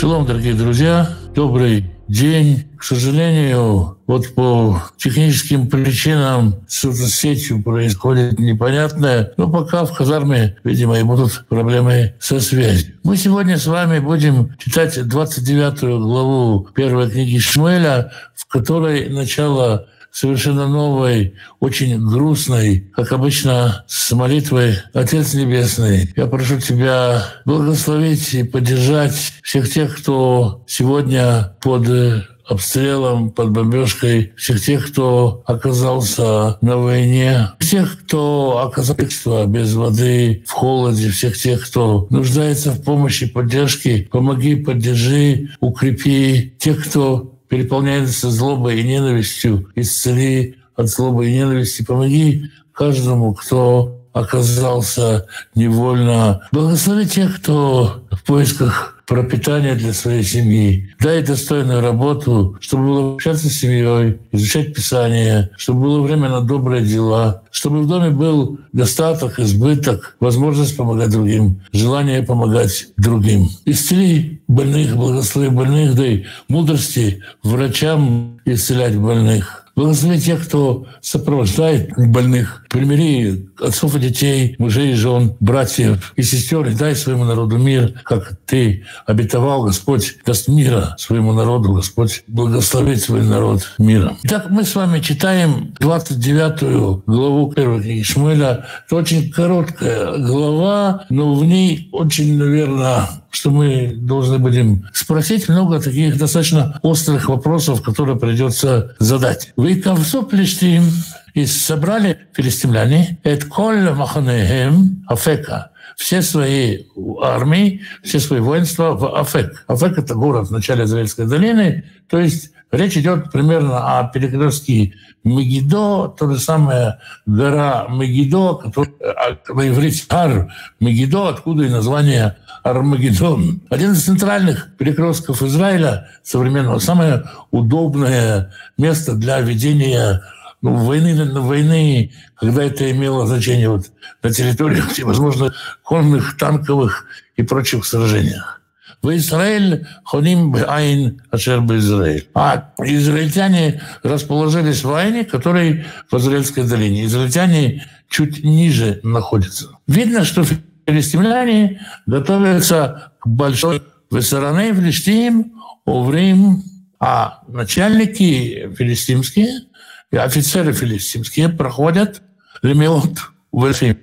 Шалом, дорогие друзья. Добрый день. К сожалению, вот по техническим причинам с сетью происходит непонятное. Но пока в казарме, видимо, и будут проблемы со связью. Мы сегодня с вами будем читать 29 главу первой книги Шмуэля, в которой начало совершенно новой, очень грустной, как обычно, с молитвой «Отец Небесный, я прошу Тебя благословить и поддержать всех тех, кто сегодня под обстрелом, под бомбежкой, всех тех, кто оказался на войне, всех, кто оказался без воды, в холоде, всех тех, кто нуждается в помощи, поддержке. Помоги, поддержи, укрепи тех, кто переполняется злобой и ненавистью, исцели от злобы и ненависти. Помоги каждому, кто оказался невольно. Благослови тех, кто в поисках пропитания для своей семьи. Дай достойную работу, чтобы было общаться с семьей, изучать Писание, чтобы было время на добрые дела, чтобы в доме был достаток, избыток, возможность помогать другим, желание помогать другим. Исцели больных, благослови больных, дай мудрости врачам исцелять больных. Благослови тех, кто сопровождает больных. Примири отцов и детей, мужей и жен, братьев и сестер. И дай своему народу мир, как ты обетовал, Господь, даст мира своему народу, Господь, благословить свой народ миром. Итак, мы с вами читаем 29 главу первой книги Шмуэля. Это очень короткая глава, но в ней очень, наверное, что мы должны будем спросить много таких достаточно острых вопросов, которые придется задать. Вы ковсу плештим и собрали филистимляне «Эт коль маханехем афека» все свои армии, все свои воинства в Афек. Афек — это город в начале Израильской долины, то есть речь идет примерно о перекрестке Мегидо, то же самое гора Мегидо, который а, на иврите Ар Мегидо, откуда и название Армагеддон. Один из центральных перекрестков Израиля современного, самое удобное место для ведения ну, войны, войны, когда это имело значение вот на территориях всевозможных конных, танковых и прочих сражениях. В Израиль ходим айн ашер Израиль. А израильтяне расположились в Айне, который в Израильской долине. Израильтяне чуть ниже находятся. Видно, что филистимляне готовятся к большой высороне Филистим, Оврим, а начальники филистимские и офицеры филистимские проходят ремеот в Эльфим.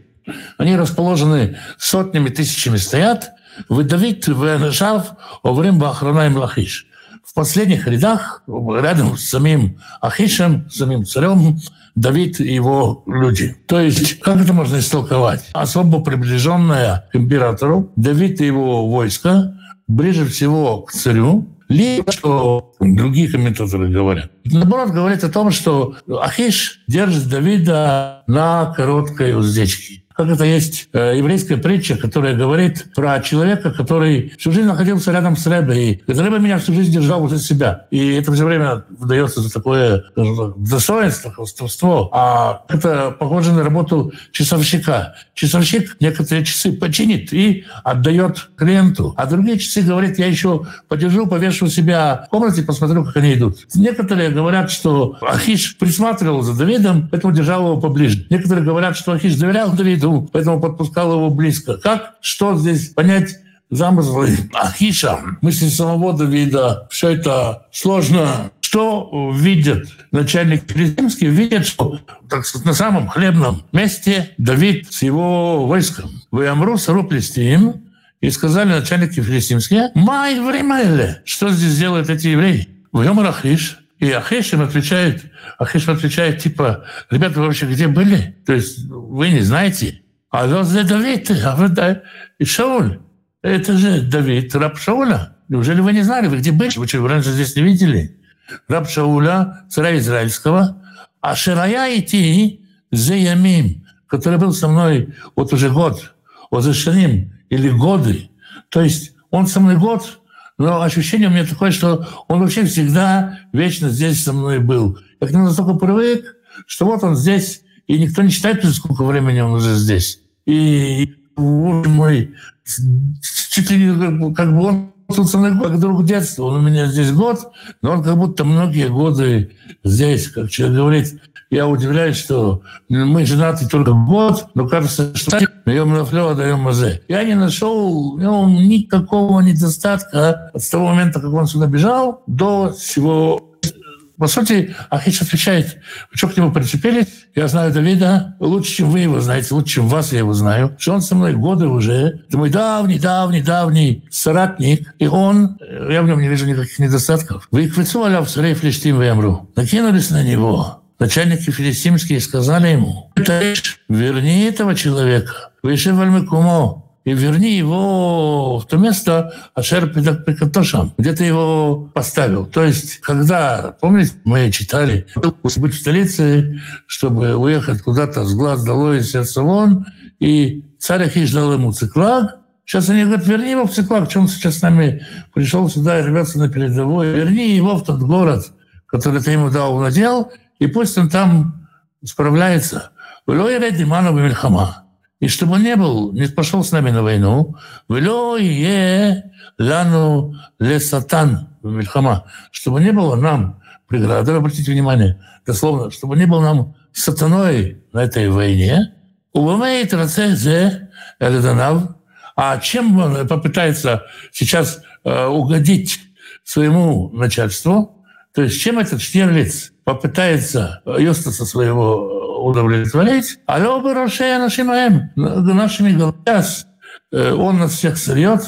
Они расположены сотнями, тысячами стоят. Выдавит Венешав Оврим Бахранаем Лахиш. В последних рядах, рядом с самим Ахишем, самим царем, Давид и его люди. То есть, как это можно истолковать? Особо приближенная к императору, Давид и его войско ближе всего к царю, либо, что другие комментаторы говорят. Наоборот, говорит о том, что Ахиш держит Давида на короткой уздечке как это есть э, еврейская притча, которая говорит про человека, который всю жизнь находился рядом с Рэбе, и Рэбе меня всю жизнь держал возле себя. И это все время выдается за такое достоинство, хвостовство. А это похоже на работу часовщика. Часовщик некоторые часы починит и отдает клиенту. А другие часы говорит, я еще подержу, повешу себя в комнате, посмотрю, как они идут. Некоторые говорят, что Ахиш присматривал за Давидом, поэтому держал его поближе. Некоторые говорят, что Ахиш доверял Давиду, виду, поэтому подпускал его близко. Как, что здесь понять замыслы Ахиша, мысли самого Давида, все это сложно. Что видят начальник филистимский? Видят, что так сказать, на самом хлебном месте Давид с его войском. Вы Амру сару им и сказали начальники филистимские, «Май время Что здесь делают эти евреи? В Ахиш, и Ахиш им отвечает, Ахиш отвечает, типа, ребята, вы вообще где были? То есть вы не знаете? А это Давид, а и Шауль. Это же Давид, раб Шауля. Неужели вы не знали, вы где были? Вы что, раньше здесь не видели? Раб Шауля, царя израильского, а Ширая идти за Ямим, который был со мной вот уже год, вот за Шаним, или годы. То есть он со мной год, но ощущение у меня такое, что он вообще всегда вечно здесь со мной был. Я к нему настолько привык, что вот он здесь, и никто не считает, сколько времени он уже здесь. И, боже мой, чуть ли не как бы он тут как друг детства. Он у меня здесь год, но он как будто многие годы здесь. Как человек говорит, я удивляюсь, что мы женаты только год, но кажется, что даем на флё, даем мазе. Я не нашел в нем никакого недостатка от того момента, как он сюда бежал, до всего по сути, Ахич отвечает, что к нему прицепились? Я знаю Давида лучше, чем вы его знаете, лучше, чем вас я его знаю. Что он со мной годы уже. Это мой давний, давний, давний соратник. И он, я в нем не вижу никаких недостатков. Вы их выцуали в Сарей Флештим Вемру. Накинулись на него. Начальники филистимские сказали ему, верни этого человека, выше вальмикумо, и верни его в то место, Ашер Пикатошам, где ты его поставил. То есть, когда, помните, мы читали, быть в столице, чтобы уехать куда-то с глаз долой, из сердца вон, и царь Ахиш дал ему циклаг, Сейчас они говорят, верни его в Циклак, что он сейчас с нами пришел сюда и рвется на передовой. Верни его в тот город, который ты ему дал, надел, и пусть он там справляется. И чтобы он не был, не пошел с нами на войну, лану ле сатан мильхама, чтобы не было нам преграды, обратите внимание, дословно, чтобы не был нам сатаной на этой войне, увымеет рацезе а чем он попытается сейчас э, угодить своему начальству, то есть чем этот Штирлиц попытается Юстаса своего удовлетворить, а оба Рошея нашим нашими головами. Он нас всех сорет,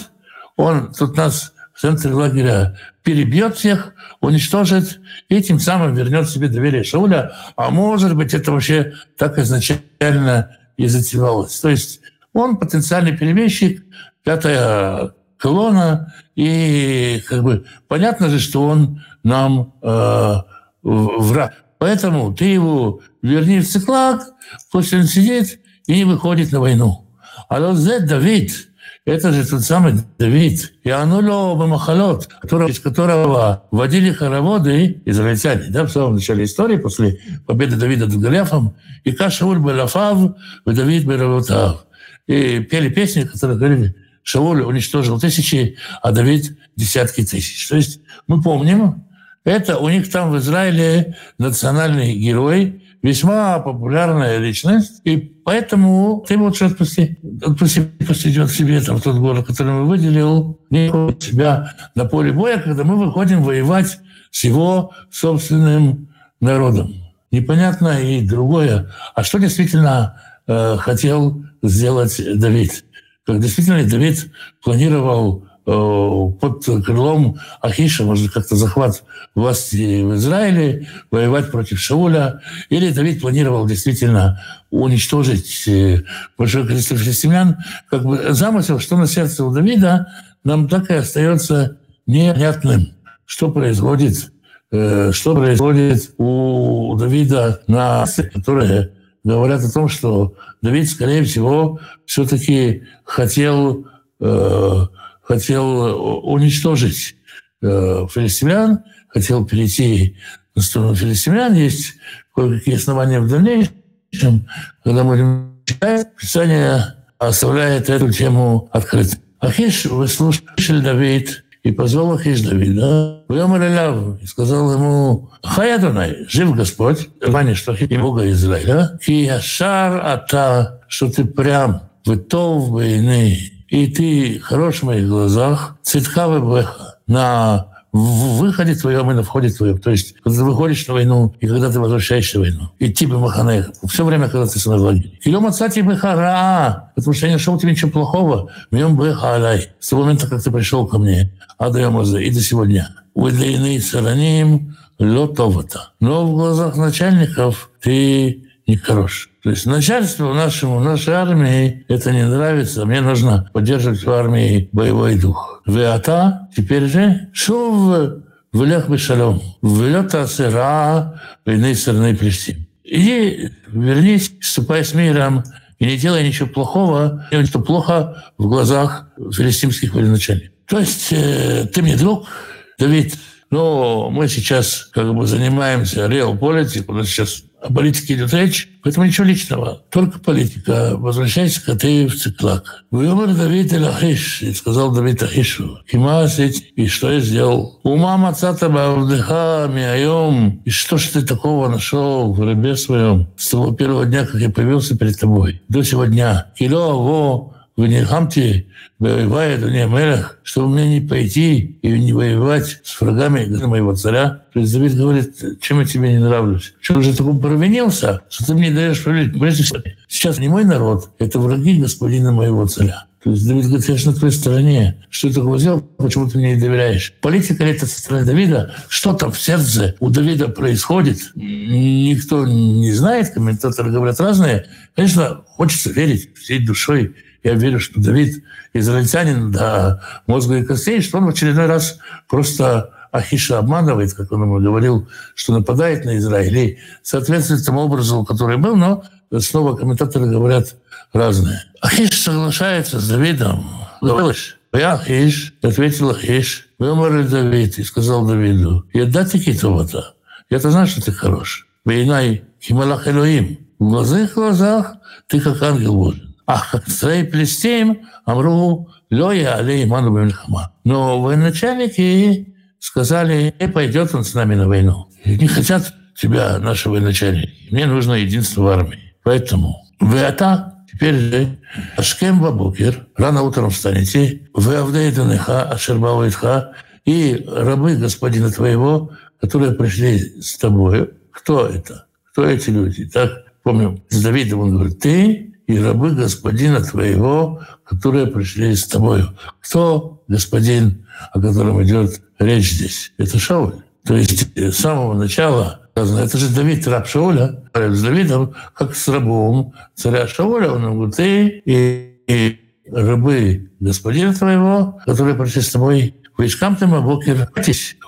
он тут нас в центре лагеря перебьет всех, уничтожит, и тем самым вернет себе доверие Шауля. А может быть, это вообще так изначально и затевалось. То есть он потенциальный перебежчик, пятая колонна, и как бы понятно же, что он нам э, враг. Поэтому ты его верни в циклак, пусть он сидит и не выходит на войну. А вот Z Давид, это же тот самый Давид, и Ануло Бамахалот, из которого водили хороводы израильтяне, да, в самом начале истории, после победы Давида над Голиафом, и Кашауль Балафав, и Давид Беравотав. И пели песни, которые говорили, Шауль уничтожил тысячи, а Давид десятки тысяч. То есть мы помним, это у них там в Израиле национальный герой, весьма популярная личность, и поэтому ты лучше отпусти. Отпусти, пусть себе там в тот город, который мы выделил, не себя на поле боя, когда мы выходим воевать с его собственным народом. Непонятно и другое. А что действительно э, хотел сделать Давид? Как действительно Давид планировал под крылом Ахиша, может, как-то захват власти в Израиле, воевать против Шауля. Или Давид планировал действительно уничтожить э, большое количество филистимлян. Как бы замысел, что на сердце у Давида, нам так и остается непонятным, что происходит, э, что происходит у Давида на которые говорят о том, что Давид, скорее всего, все-таки хотел хотел э, уничтожить э, филистимлян, хотел перейти на сторону филистимлян. Есть кое-какие основания в дальнейшем, когда мы будем читать, Писание оставляет эту тему открытой. Ахиш выслушали Давид, и позвал Ахиш Давида, и сказал ему, Хай Адонай, жив Господь, Ваня, что и Бога Израиля, и Яшар Ата, что ты прям, в Тов войны, и ты хорош в моих глазах, цветка бэха на выходе твоем и на входе твоем. То есть, когда ты выходишь на войну и когда ты возвращаешься в войну. И тебе маханех. Все время, когда ты мной в лагере. Килем отцати бэхара. Потому что я не нашел тебе ничего плохого. Мьем бэха алай. С того момента, как ты пришел ко мне. Адаем и до сегодня. Удлины сараним лотовата. Но в глазах начальников ты нехорош. То есть начальству нашему, нашей армии это не нравится. Мне нужно поддерживать в армии боевой дух. Веата теперь же шув влех бешалом. Влета сыра войны стороны Плестим. Иди, вернись, ступай с миром, и не делай ничего плохого, что плохо в глазах филистимских военачальников. То есть э, ты мне друг, Давид, но мы сейчас как бы занимаемся реал политик, у нас сейчас о политике идет речь, поэтому ничего личного, только политика. Возвращайся-ка ты в Циклак. Вымер Давид Элахиш, и сказал Давид Ахишу, Кимасить, и что я сделал? Ума мацата бавдыха миайом, и что ж ты такого нашел в рабе своем с того первого дня, как я появился перед тобой, до сего дня? Кило вы не хамте, воевает не мэрах, чтобы мне не пойти и не воевать с врагами моего царя. То есть Давид говорит, чем я тебе не нравлюсь? Ты же такой провинился, что ты мне даешь правлять? Сейчас не мой народ, это враги господина моего царя. То есть Давид говорит, я же на твоей стороне. Что ты такого сделал? Почему ты мне не доверяешь? Политика ли это со стороны Давида? Что там в сердце у Давида происходит? Никто не знает, комментаторы говорят разные. Конечно, хочется верить всей душой я верю, что Давид израильтянин до мозга и костей, что он в очередной раз просто Ахиша обманывает, как он ему говорил, что нападает на Израиль. И соответствует тому образу, который был, но снова комментаторы говорят разные. Ахиш соглашается с Давидом. Говоришь, я Ахиш, ответил Ахиш, выморли Давид и сказал Давиду, я да таки то Я-то знаю, что ты хорош. Войнай Хималах Элоим. В глазах глазах ты как ангел Божий. Ах, царей Плестеем Амру Лоя Алей Иману Бемельхама. Но военачальники сказали, не пойдет он с нами на войну. Не хотят тебя, наши военачальники. Мне нужно единство в армии. Поэтому вы это теперь же Ашкем Бабукер, рано утром встанете, вы Авдейданыха, Ашербауитха, и рабы господина твоего, которые пришли с тобой. Кто это? Кто эти люди? Так, помню, с Давидом он говорит, ты и рабы господина твоего, которые пришли с тобою. Кто господин, о котором идет речь здесь? Это Шауль. То есть с самого начала сказано, это же Давид, раб Шауля, с Давидом, как с рабом царя Шауля, он говорит, ты и, и рабы господина твоего, которые пришли с тобой, войскам ты Бокер,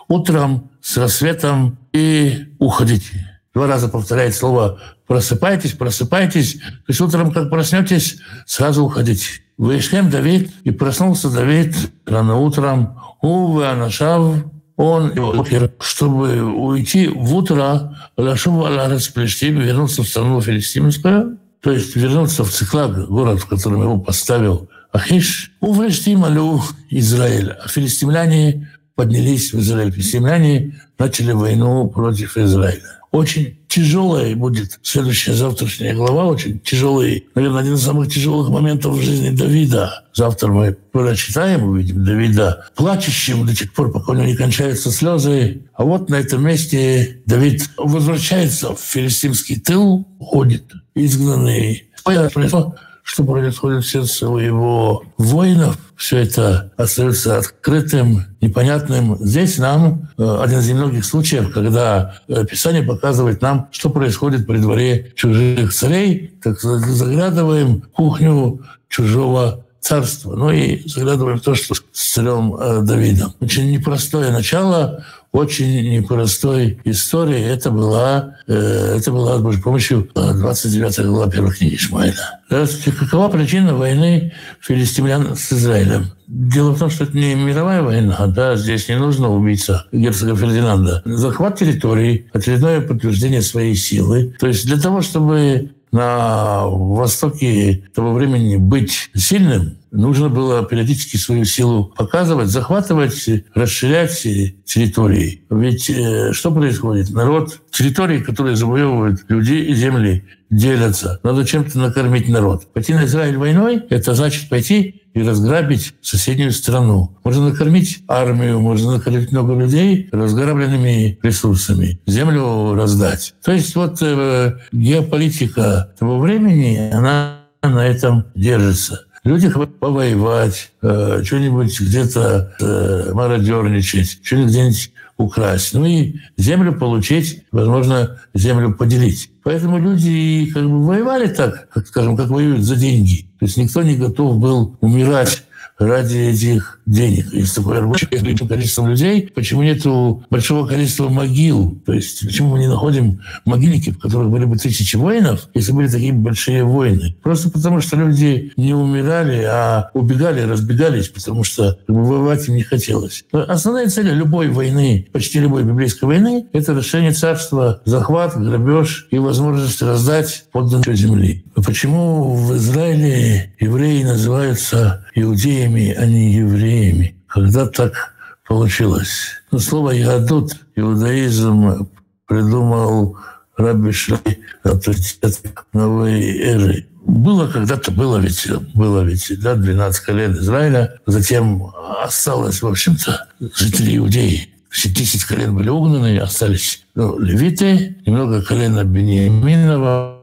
утром с рассветом и уходите. Два раза повторяет слово «просыпайтесь, просыпайтесь». То есть утром, как проснетесь, сразу уходите. Вышли Давид, и проснулся Давид рано утром. Увы, Анашав, он, чтобы уйти в утро, Лашув Аларес Плештим, вернуться в страну филистимскую, то есть вернуться в Циклаг, город, в котором его поставил Ахиш, Увлештим Алю Израиль. А филистимляне поднялись в Израиль. Филистимляне начали войну против Израиля. Очень тяжелая будет следующая завтрашняя глава, очень тяжелый, наверное, один из самых тяжелых моментов в жизни Давида. Завтра мы прочитаем, увидим Давида плачущим до тех пор, пока у него не кончаются слезы. А вот на этом месте Давид возвращается в филистимский тыл, ходит изгнанный что происходит сердце у его воинов. Все это остается открытым, непонятным. Здесь нам э, один из немногих случаев, когда э, Писание показывает нам, что происходит при дворе чужих царей. Так заглядываем в кухню чужого царства. Ну и заглядываем в то, что с царем э, Давидом. Очень непростое начало, очень непростой истории. Это была, э, это была с помощью 29 э, глава первой книги Ишмаэля. Какова причина войны филистимлян с Израилем? Дело в том, что это не мировая война, да, здесь не нужно убийца герцога Фердинанда. Захват территории, очередное подтверждение своей силы. То есть для того, чтобы на Востоке того времени быть сильным, нужно было периодически свою силу показывать, захватывать, расширять территории. Ведь э, что происходит? Народ, территории, которые завоевывают люди и земли, делятся. Надо чем-то накормить народ. Пойти на Израиль войной – это значит пойти и разграбить соседнюю страну. Можно накормить армию, можно накормить много людей разграбленными ресурсами, землю раздать. То есть вот э, геополитика того времени, она на этом держится. Люди хотят повоевать, э, что-нибудь где-то э, мародерничать, что-нибудь где-нибудь украсть. Ну и землю получить, возможно, землю поделить. Поэтому люди как бы воевали так, как, скажем, как воюют за деньги. То есть никто не готов был умирать ради этих денег. Есть такое рабочее количество людей. Почему нету большого количества могил? То есть почему мы не находим могильники, в которых были бы тысячи воинов, если были такие большие войны? Просто потому, что люди не умирали, а убегали, разбегались, потому что воевать им не хотелось. Но основная цель любой войны, почти любой библейской войны, это решение царства, захват, грабеж и возможность раздать подданную земли. Почему в Израиле евреи называются иудеями, а не евреями? Когда так получилось? Ну, слово «ягодут» иудаизм придумал Раби Шлей, авторитет новой эры. Было когда-то, было ведь, было ведь, да, 12 колен Израиля. Затем осталось, в общем-то, жители Иудеи. Все 10 колен были угнаны, остались ну, левиты, немного колена Бениаминова,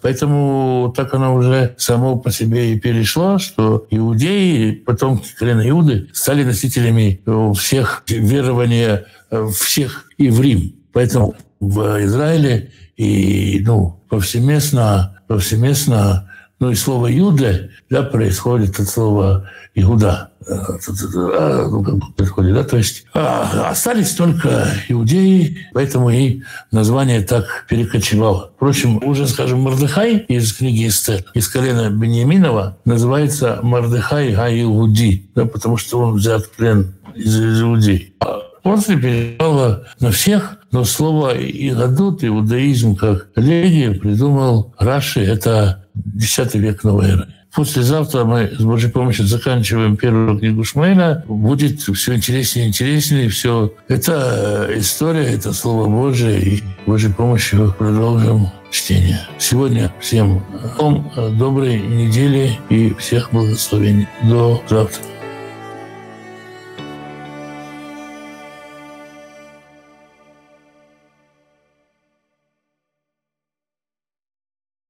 Поэтому так оно уже само по себе и перешло, что иудеи, потомки колена Иуды, стали носителями всех верования всех и в Рим. Поэтому в Израиле и ну, повсеместно, повсеместно ну и слово «юда» да, происходит от слова «иуда». А, ну, как происходит, да, то есть а, остались только иудеи, поэтому и название так перекочевало. Впрочем, уже, скажем, Мордыхай из книги Эстер, из колена Бениаминова, называется Мордыхай Гаиуди, да, потому что он взят в плен из Иудеи. А после перепало на всех, но слово «игадут», иудаизм как религия придумал Раши, это X век новой эры. Послезавтра мы с Божьей помощью заканчиваем первую книгу Шмейна. Будет все интереснее и интереснее. Все. Это история, это Слово Божие. И Божьей помощью продолжим чтение. Сегодня всем вам доброй недели и всех благословений. До завтра.